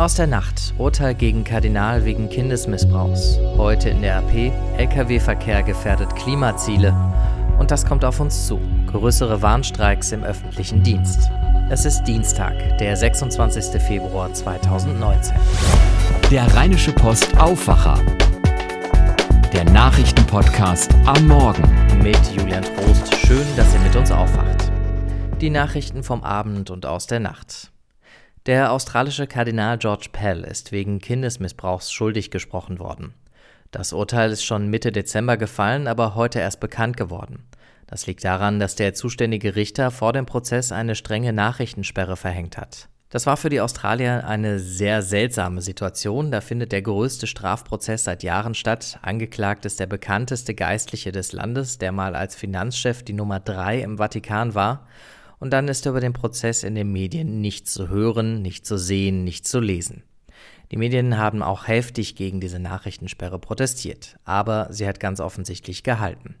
Aus der Nacht. Urteil gegen Kardinal wegen Kindesmissbrauchs. Heute in der AP. Lkw-Verkehr gefährdet Klimaziele. Und das kommt auf uns zu. Größere Warnstreiks im öffentlichen Dienst. Es ist Dienstag, der 26. Februar 2019. Der Rheinische Post Aufwacher. Der Nachrichtenpodcast am Morgen. Mit Julian Trost. Schön, dass ihr mit uns aufwacht. Die Nachrichten vom Abend und aus der Nacht. Der australische Kardinal George Pell ist wegen Kindesmissbrauchs schuldig gesprochen worden. Das Urteil ist schon Mitte Dezember gefallen, aber heute erst bekannt geworden. Das liegt daran, dass der zuständige Richter vor dem Prozess eine strenge Nachrichtensperre verhängt hat. Das war für die Australier eine sehr seltsame Situation. Da findet der größte Strafprozess seit Jahren statt. Angeklagt ist der bekannteste Geistliche des Landes, der mal als Finanzchef die Nummer drei im Vatikan war und dann ist über den Prozess in den Medien nicht zu hören, nicht zu sehen, nicht zu lesen. Die Medien haben auch heftig gegen diese Nachrichtensperre protestiert, aber sie hat ganz offensichtlich gehalten.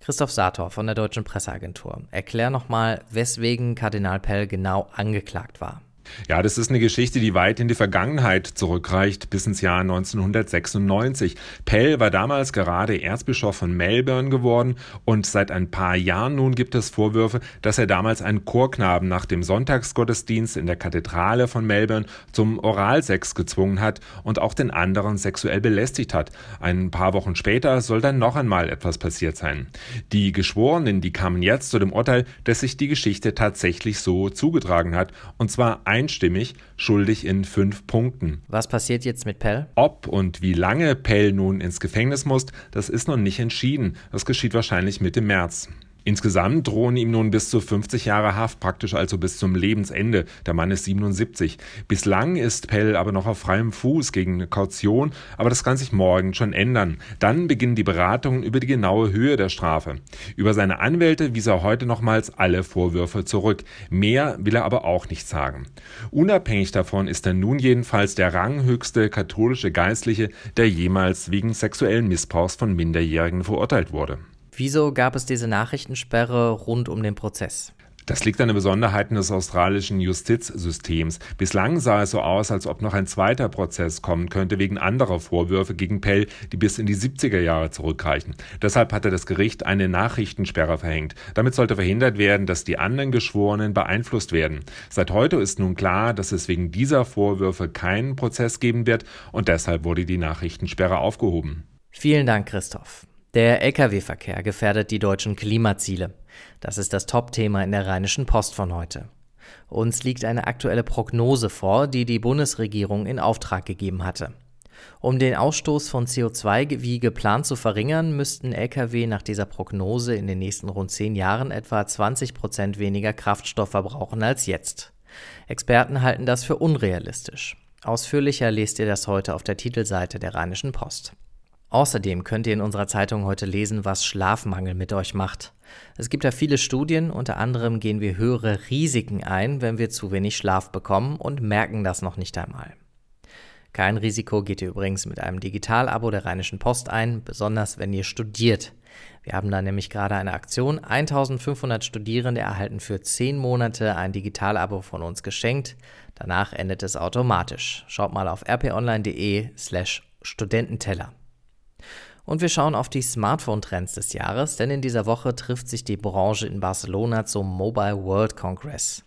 Christoph Sator von der Deutschen Presseagentur, erklär nochmal, weswegen Kardinal Pell genau angeklagt war. Ja, das ist eine Geschichte, die weit in die Vergangenheit zurückreicht, bis ins Jahr 1996. Pell war damals gerade Erzbischof von Melbourne geworden und seit ein paar Jahren nun gibt es Vorwürfe, dass er damals einen Chorknaben nach dem Sonntagsgottesdienst in der Kathedrale von Melbourne zum Oralsex gezwungen hat und auch den anderen sexuell belästigt hat. Ein paar Wochen später soll dann noch einmal etwas passiert sein. Die Geschworenen, die kamen jetzt zu dem Urteil, dass sich die Geschichte tatsächlich so zugetragen hat, und zwar einstimmig schuldig in fünf Punkten. Was passiert jetzt mit Pell? Ob und wie lange Pell nun ins Gefängnis muss, das ist noch nicht entschieden. Das geschieht wahrscheinlich Mitte März. Insgesamt drohen ihm nun bis zu 50 Jahre Haft, praktisch also bis zum Lebensende. Der Mann ist 77. Bislang ist Pell aber noch auf freiem Fuß gegen eine Kaution, aber das kann sich morgen schon ändern. Dann beginnen die Beratungen über die genaue Höhe der Strafe. Über seine Anwälte wies er heute nochmals alle Vorwürfe zurück. Mehr will er aber auch nicht sagen. Unabhängig davon ist er nun jedenfalls der ranghöchste katholische Geistliche, der jemals wegen sexuellen Missbrauchs von Minderjährigen verurteilt wurde. Wieso gab es diese Nachrichtensperre rund um den Prozess? Das liegt an den Besonderheiten des australischen Justizsystems. Bislang sah es so aus, als ob noch ein zweiter Prozess kommen könnte wegen anderer Vorwürfe gegen Pell, die bis in die 70er Jahre zurückreichen. Deshalb hatte das Gericht eine Nachrichtensperre verhängt. Damit sollte verhindert werden, dass die anderen Geschworenen beeinflusst werden. Seit heute ist nun klar, dass es wegen dieser Vorwürfe keinen Prozess geben wird und deshalb wurde die Nachrichtensperre aufgehoben. Vielen Dank, Christoph. Der Lkw-Verkehr gefährdet die deutschen Klimaziele. Das ist das Top-Thema in der Rheinischen Post von heute. Uns liegt eine aktuelle Prognose vor, die die Bundesregierung in Auftrag gegeben hatte. Um den Ausstoß von CO2 wie geplant zu verringern, müssten Lkw nach dieser Prognose in den nächsten rund zehn Jahren etwa 20 Prozent weniger Kraftstoff verbrauchen als jetzt. Experten halten das für unrealistisch. Ausführlicher lest ihr das heute auf der Titelseite der Rheinischen Post. Außerdem könnt ihr in unserer Zeitung heute lesen, was Schlafmangel mit euch macht. Es gibt da viele Studien, unter anderem gehen wir höhere Risiken ein, wenn wir zu wenig Schlaf bekommen und merken das noch nicht einmal. Kein Risiko geht ihr übrigens mit einem Digitalabo der Rheinischen Post ein, besonders wenn ihr studiert. Wir haben da nämlich gerade eine Aktion. 1500 Studierende erhalten für 10 Monate ein Digitalabo von uns geschenkt. Danach endet es automatisch. Schaut mal auf rponline.de slash Studententeller. Und wir schauen auf die Smartphone-Trends des Jahres, denn in dieser Woche trifft sich die Branche in Barcelona zum Mobile World Congress.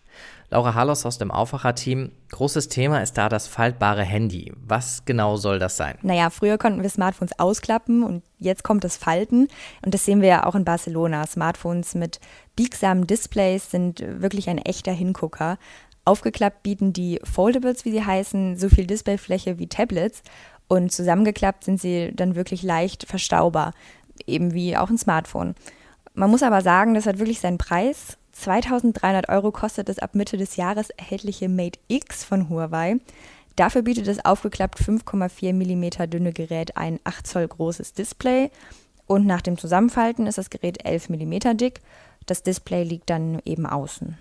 Laura Harlos aus dem Aufwacher-Team. Großes Thema ist da das faltbare Handy. Was genau soll das sein? Naja, früher konnten wir Smartphones ausklappen und jetzt kommt das Falten. Und das sehen wir ja auch in Barcelona. Smartphones mit biegsamen Displays sind wirklich ein echter Hingucker. Aufgeklappt bieten die Foldables, wie sie heißen, so viel Displayfläche wie Tablets und zusammengeklappt sind sie dann wirklich leicht verstaubar, eben wie auch ein Smartphone. Man muss aber sagen, das hat wirklich seinen Preis. 2300 Euro kostet das ab Mitte des Jahres erhältliche Mate X von Huawei. Dafür bietet das aufgeklappt 5,4 mm dünne Gerät ein 8 Zoll großes Display und nach dem Zusammenfalten ist das Gerät 11 mm dick. Das Display liegt dann eben außen.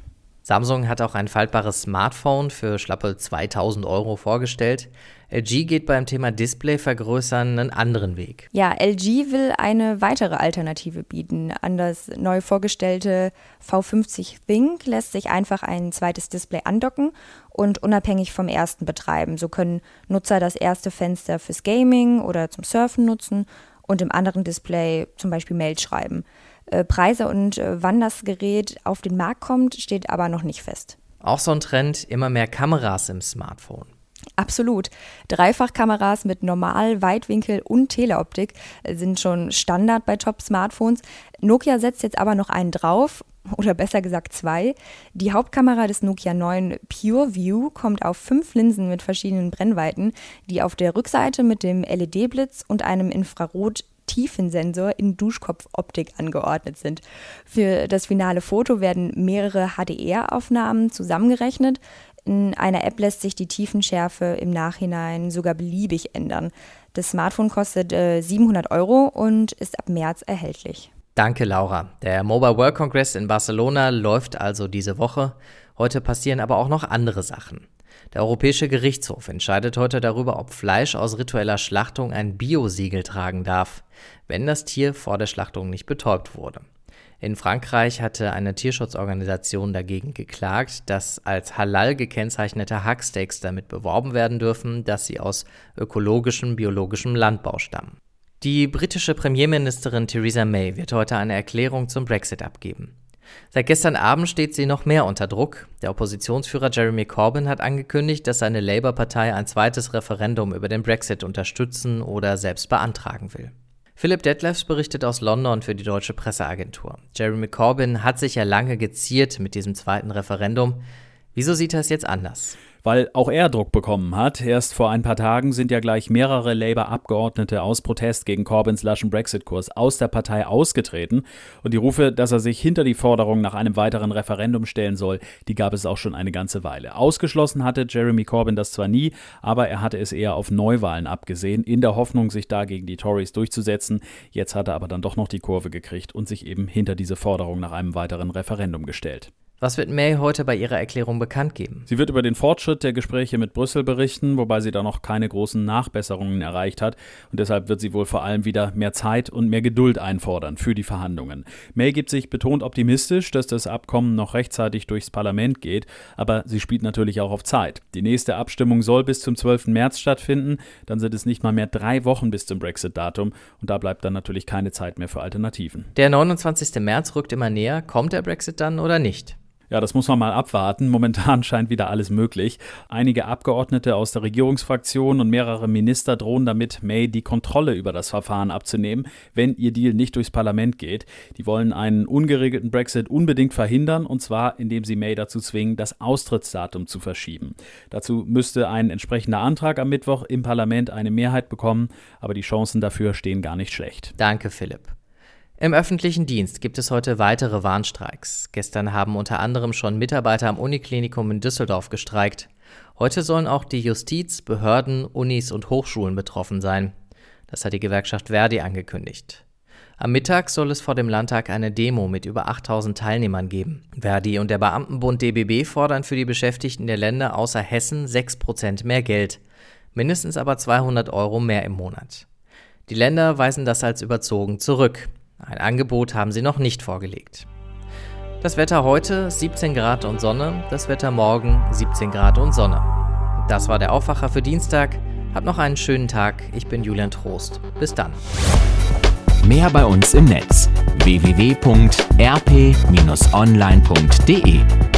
Samsung hat auch ein faltbares Smartphone für schlappe 2000 Euro vorgestellt. LG geht beim Thema Display vergrößern einen anderen Weg. Ja, LG will eine weitere Alternative bieten. An das neu vorgestellte V50 Think lässt sich einfach ein zweites Display andocken und unabhängig vom ersten betreiben. So können Nutzer das erste Fenster fürs Gaming oder zum Surfen nutzen und im anderen Display zum Beispiel Mail schreiben. Äh, Preise und äh, wann das Gerät auf den Markt kommt, steht aber noch nicht fest. Auch so ein Trend, immer mehr Kameras im Smartphone. Absolut. Dreifachkameras mit Normal-, Weitwinkel- und Teleoptik äh, sind schon Standard bei Top-Smartphones. Nokia setzt jetzt aber noch einen drauf, oder besser gesagt zwei. Die Hauptkamera des Nokia 9 Pure View kommt auf fünf Linsen mit verschiedenen Brennweiten, die auf der Rückseite mit dem LED-Blitz und einem Infrarot Tiefensensor in Duschkopfoptik angeordnet sind. Für das finale Foto werden mehrere HDR-Aufnahmen zusammengerechnet. In einer App lässt sich die Tiefenschärfe im Nachhinein sogar beliebig ändern. Das Smartphone kostet äh, 700 Euro und ist ab März erhältlich. Danke, Laura. Der Mobile World Congress in Barcelona läuft also diese Woche. Heute passieren aber auch noch andere Sachen. Der Europäische Gerichtshof entscheidet heute darüber, ob Fleisch aus ritueller Schlachtung ein Biosiegel tragen darf, wenn das Tier vor der Schlachtung nicht betäubt wurde. In Frankreich hatte eine Tierschutzorganisation dagegen geklagt, dass als halal gekennzeichnete Hacksteaks damit beworben werden dürfen, dass sie aus ökologischem, biologischem Landbau stammen. Die britische Premierministerin Theresa May wird heute eine Erklärung zum Brexit abgeben. Seit gestern Abend steht sie noch mehr unter Druck. Der Oppositionsführer Jeremy Corbyn hat angekündigt, dass seine Labour-Partei ein zweites Referendum über den Brexit unterstützen oder selbst beantragen will. Philipp Detlefs berichtet aus London für die deutsche Presseagentur. Jeremy Corbyn hat sich ja lange geziert mit diesem zweiten Referendum. Wieso sieht er es jetzt anders? weil auch er Druck bekommen hat. Erst vor ein paar Tagen sind ja gleich mehrere Labour-Abgeordnete aus Protest gegen Corbyns laschen Brexit-Kurs aus der Partei ausgetreten. Und die Rufe, dass er sich hinter die Forderung nach einem weiteren Referendum stellen soll, die gab es auch schon eine ganze Weile. Ausgeschlossen hatte Jeremy Corbyn das zwar nie, aber er hatte es eher auf Neuwahlen abgesehen, in der Hoffnung, sich da gegen die Tories durchzusetzen. Jetzt hat er aber dann doch noch die Kurve gekriegt und sich eben hinter diese Forderung nach einem weiteren Referendum gestellt. Was wird May heute bei ihrer Erklärung bekannt geben? Sie wird über den Fortschritt der Gespräche mit Brüssel berichten, wobei sie da noch keine großen Nachbesserungen erreicht hat. Und deshalb wird sie wohl vor allem wieder mehr Zeit und mehr Geduld einfordern für die Verhandlungen. May gibt sich betont optimistisch, dass das Abkommen noch rechtzeitig durchs Parlament geht, aber sie spielt natürlich auch auf Zeit. Die nächste Abstimmung soll bis zum 12. März stattfinden, dann sind es nicht mal mehr drei Wochen bis zum Brexit-Datum und da bleibt dann natürlich keine Zeit mehr für Alternativen. Der 29. März rückt immer näher. Kommt der Brexit dann oder nicht? Ja, das muss man mal abwarten. Momentan scheint wieder alles möglich. Einige Abgeordnete aus der Regierungsfraktion und mehrere Minister drohen damit, May die Kontrolle über das Verfahren abzunehmen, wenn ihr Deal nicht durchs Parlament geht. Die wollen einen ungeregelten Brexit unbedingt verhindern, und zwar indem sie May dazu zwingen, das Austrittsdatum zu verschieben. Dazu müsste ein entsprechender Antrag am Mittwoch im Parlament eine Mehrheit bekommen, aber die Chancen dafür stehen gar nicht schlecht. Danke, Philipp. Im öffentlichen Dienst gibt es heute weitere Warnstreiks. Gestern haben unter anderem schon Mitarbeiter am Uniklinikum in Düsseldorf gestreikt. Heute sollen auch die Justiz, Behörden, Unis und Hochschulen betroffen sein. Das hat die Gewerkschaft Verdi angekündigt. Am Mittag soll es vor dem Landtag eine Demo mit über 8000 Teilnehmern geben. Verdi und der Beamtenbund DBB fordern für die Beschäftigten der Länder außer Hessen 6% mehr Geld. Mindestens aber 200 Euro mehr im Monat. Die Länder weisen das als überzogen zurück. Ein Angebot haben sie noch nicht vorgelegt. Das Wetter heute 17 Grad und Sonne, das Wetter morgen 17 Grad und Sonne. Das war der Aufwacher für Dienstag. Habt noch einen schönen Tag. Ich bin Julian Trost. Bis dann. Mehr bei uns im Netz www.rp-online.de